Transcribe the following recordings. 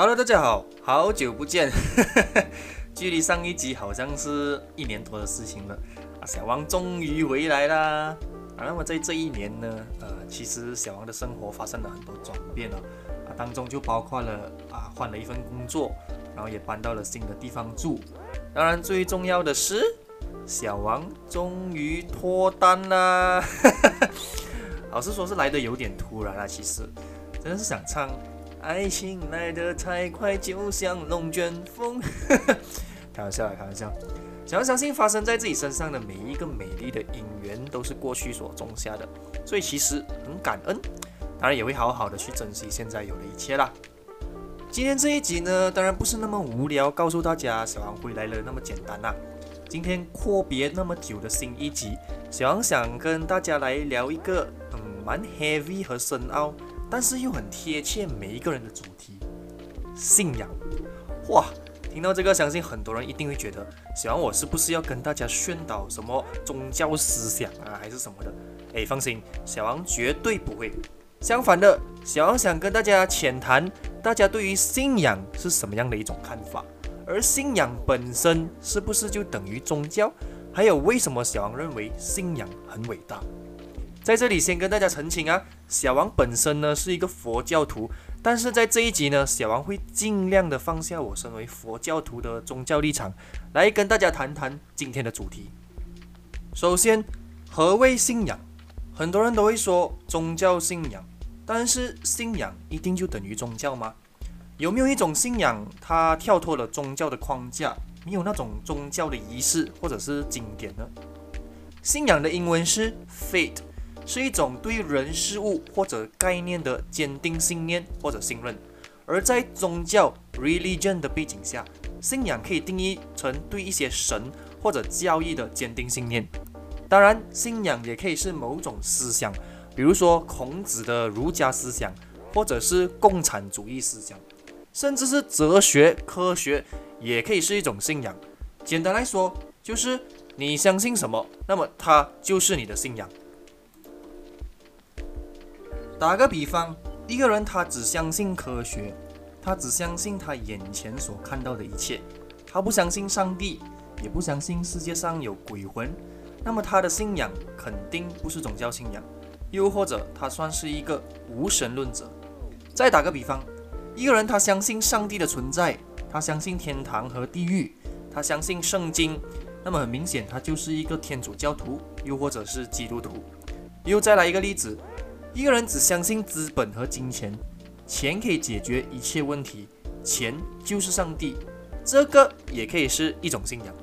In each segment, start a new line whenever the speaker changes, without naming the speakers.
好了大家好，好久不见，距离上一集好像是一年多的事情了啊。小王终于回来啦！啊，那么在这一年呢，呃，其实小王的生活发生了很多转变了啊，当中就包括了啊换了一份工作，然后也搬到了新的地方住。当然，最重要的是，小王终于脱单啦！老实说，是来的有点突然啊，其实真的是想唱。爱情来得太快，就像龙卷风。开玩笑，开玩笑。想要相信发生在自己身上的每一个美丽的姻缘，都是过去所种下的，所以其实很感恩。当然也会好好的去珍惜现在有的一切啦。今天这一集呢，当然不是那么无聊，告诉大家小王回来了那么简单啦。今天阔别那么久的新一集，小王想跟大家来聊一个嗯蛮 heavy 和深奥。但是又很贴切每一个人的主题，信仰。哇，听到这个，相信很多人一定会觉得，小王我是不是要跟大家宣导什么宗教思想啊，还是什么的？哎，放心，小王绝对不会。相反的，小王想跟大家浅谈，大家对于信仰是什么样的一种看法，而信仰本身是不是就等于宗教？还有为什么小王认为信仰很伟大？在这里先跟大家澄清啊，小王本身呢是一个佛教徒，但是在这一集呢，小王会尽量的放下我身为佛教徒的宗教立场，来跟大家谈谈今天的主题。首先，何谓信仰？很多人都会说宗教信仰，但是信仰一定就等于宗教吗？有没有一种信仰，它跳脱了宗教的框架，没有那种宗教的仪式或者是经典呢？信仰的英文是 faith。是一种对人事物或者概念的坚定信念或者信任，而在宗教 religion 的背景下，信仰可以定义成对一些神或者教义的坚定信念。当然，信仰也可以是某种思想，比如说孔子的儒家思想，或者是共产主义思想，甚至是哲学、科学，也可以是一种信仰。简单来说，就是你相信什么，那么它就是你的信仰。打个比方，一个人他只相信科学，他只相信他眼前所看到的一切，他不相信上帝，也不相信世界上有鬼魂，那么他的信仰肯定不是宗教信仰，又或者他算是一个无神论者。再打个比方，一个人他相信上帝的存在，他相信天堂和地狱，他相信圣经，那么很明显他就是一个天主教徒，又或者是基督徒。又再来一个例子。一个人只相信资本和金钱，钱可以解决一切问题，钱就是上帝，这个也可以是一种信仰。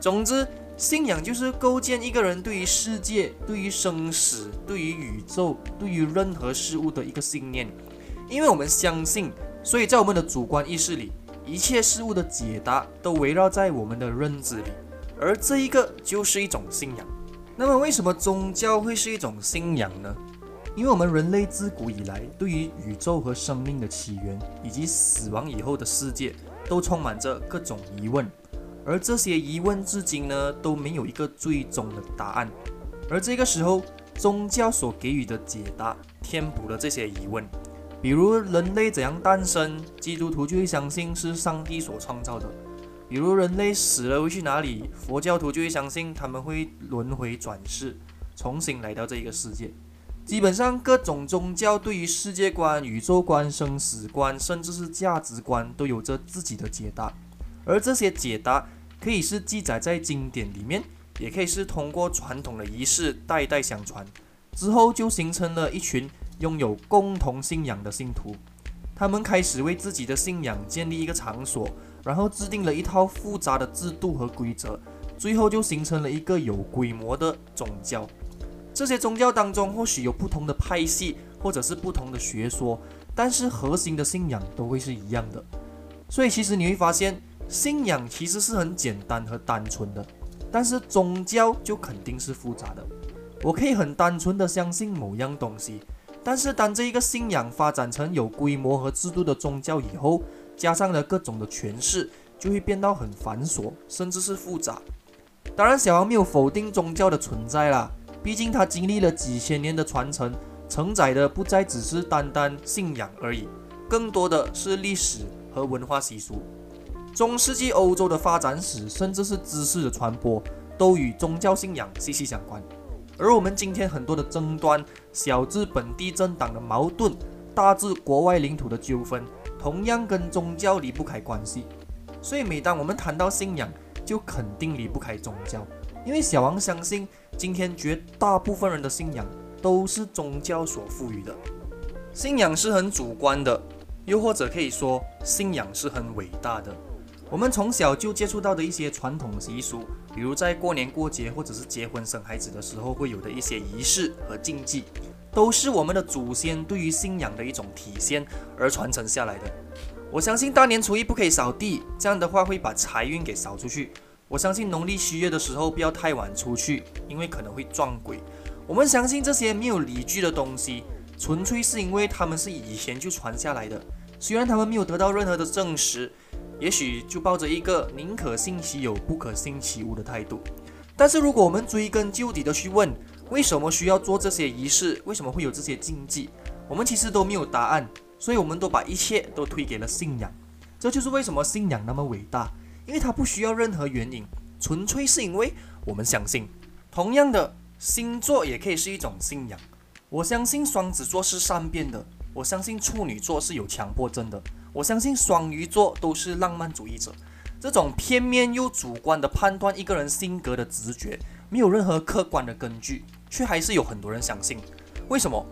总之，信仰就是构建一个人对于世界、对于生死、对于宇宙、对于任何事物的一个信念。因为我们相信，所以在我们的主观意识里，一切事物的解答都围绕在我们的认知里，而这一个就是一种信仰。那么，为什么宗教会是一种信仰呢？因为我们人类自古以来对于宇宙和生命的起源以及死亡以后的世界都充满着各种疑问，而这些疑问至今呢都没有一个最终的答案。而这个时候，宗教所给予的解答填补了这些疑问。比如人类怎样诞生，基督徒就会相信是上帝所创造的；比如人类死了会去哪里，佛教徒就会相信他们会轮回转世，重新来到这个世界。基本上，各种宗教对于世界观、宇宙观、生死观，甚至是价值观，都有着自己的解答。而这些解答可以是记载在经典里面，也可以是通过传统的仪式代代相传，之后就形成了一群拥有共同信仰的信徒。他们开始为自己的信仰建立一个场所，然后制定了一套复杂的制度和规则，最后就形成了一个有规模的宗教。这些宗教当中或许有不同的派系，或者是不同的学说，但是核心的信仰都会是一样的。所以其实你会发现，信仰其实是很简单和单纯的，但是宗教就肯定是复杂的。我可以很单纯的相信某样东西，但是当这一个信仰发展成有规模和制度的宗教以后，加上了各种的诠释，就会变到很繁琐，甚至是复杂。当然，小王没有否定宗教的存在啦。毕竟，它经历了几千年的传承，承载的不再只是单单信仰而已，更多的是历史和文化习俗。中世纪欧洲的发展史，甚至是知识的传播，都与宗教信仰息息相关。而我们今天很多的争端，小至本地政党的矛盾，大至国外领土的纠纷，同样跟宗教离不开关系。所以，每当我们谈到信仰，就肯定离不开宗教。因为小王相信，今天绝大部分人的信仰都是宗教所赋予的。信仰是很主观的，又或者可以说，信仰是很伟大的。我们从小就接触到的一些传统习俗，比如在过年过节或者是结婚生孩子的时候会有的一些仪式和禁忌，都是我们的祖先对于信仰的一种体现而传承下来的。我相信大年初一不可以扫地，这样的话会把财运给扫出去。我相信农历七月的时候不要太晚出去，因为可能会撞鬼。我们相信这些没有理据的东西，纯粹是因为他们是以前就传下来的，虽然他们没有得到任何的证实。也许就抱着一个宁可信其有，不可信其无的态度。但是如果我们追根究底的去问，为什么需要做这些仪式？为什么会有这些禁忌？我们其实都没有答案，所以我们都把一切都推给了信仰。这就是为什么信仰那么伟大，因为它不需要任何原因，纯粹是因为我们相信。同样的，星座也可以是一种信仰。我相信双子座是善变的，我相信处女座是有强迫症的。我相信双鱼座都是浪漫主义者，这种片面又主观的判断一个人性格的直觉，没有任何客观的根据，却还是有很多人相信。为什么？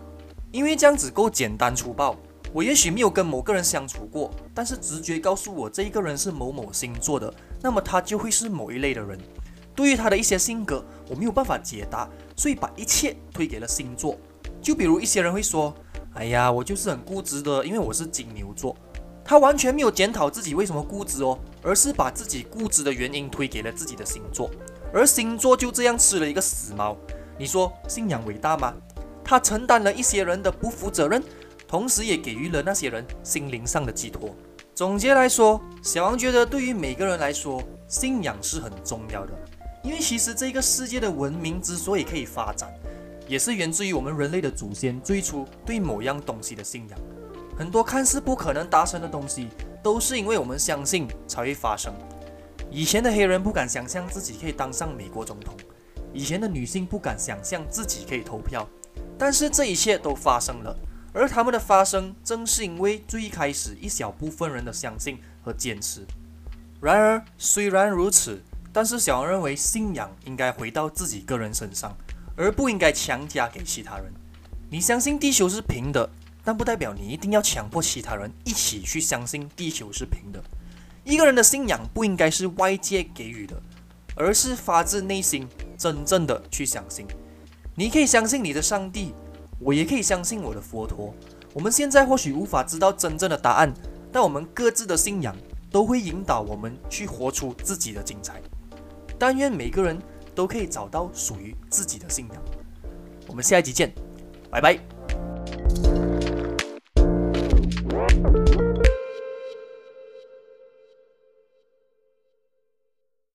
因为这样子够简单粗暴。我也许没有跟某个人相处过，但是直觉告诉我这一个人是某某星座的，那么他就会是某一类的人。对于他的一些性格，我没有办法解答，所以把一切推给了星座。就比如一些人会说：“哎呀，我就是很固执的，因为我是金牛座。”他完全没有检讨自己为什么固执哦，而是把自己固执的原因推给了自己的星座，而星座就这样吃了一个死猫。你说信仰伟大吗？他承担了一些人的不负责任，同时也给予了那些人心灵上的寄托。总结来说，小王觉得对于每个人来说，信仰是很重要的，因为其实这个世界的文明之所以可以发展，也是源自于我们人类的祖先最初对某样东西的信仰。很多看似不可能达成的东西，都是因为我们相信才会发生。以前的黑人不敢想象自己可以当上美国总统，以前的女性不敢想象自己可以投票，但是这一切都发生了。而他们的发生，正是因为最开始一小部分人的相信和坚持。然而，虽然如此，但是小王认为，信仰应该回到自己个人身上，而不应该强加给其他人。你相信地球是平的？但不代表你一定要强迫其他人一起去相信地球是平的。一个人的信仰不应该是外界给予的，而是发自内心、真正的去相信。你可以相信你的上帝，我也可以相信我的佛陀。我们现在或许无法知道真正的答案，但我们各自的信仰都会引导我们去活出自己的精彩。但愿每个人都可以找到属于自己的信仰。我们下一集见，拜拜。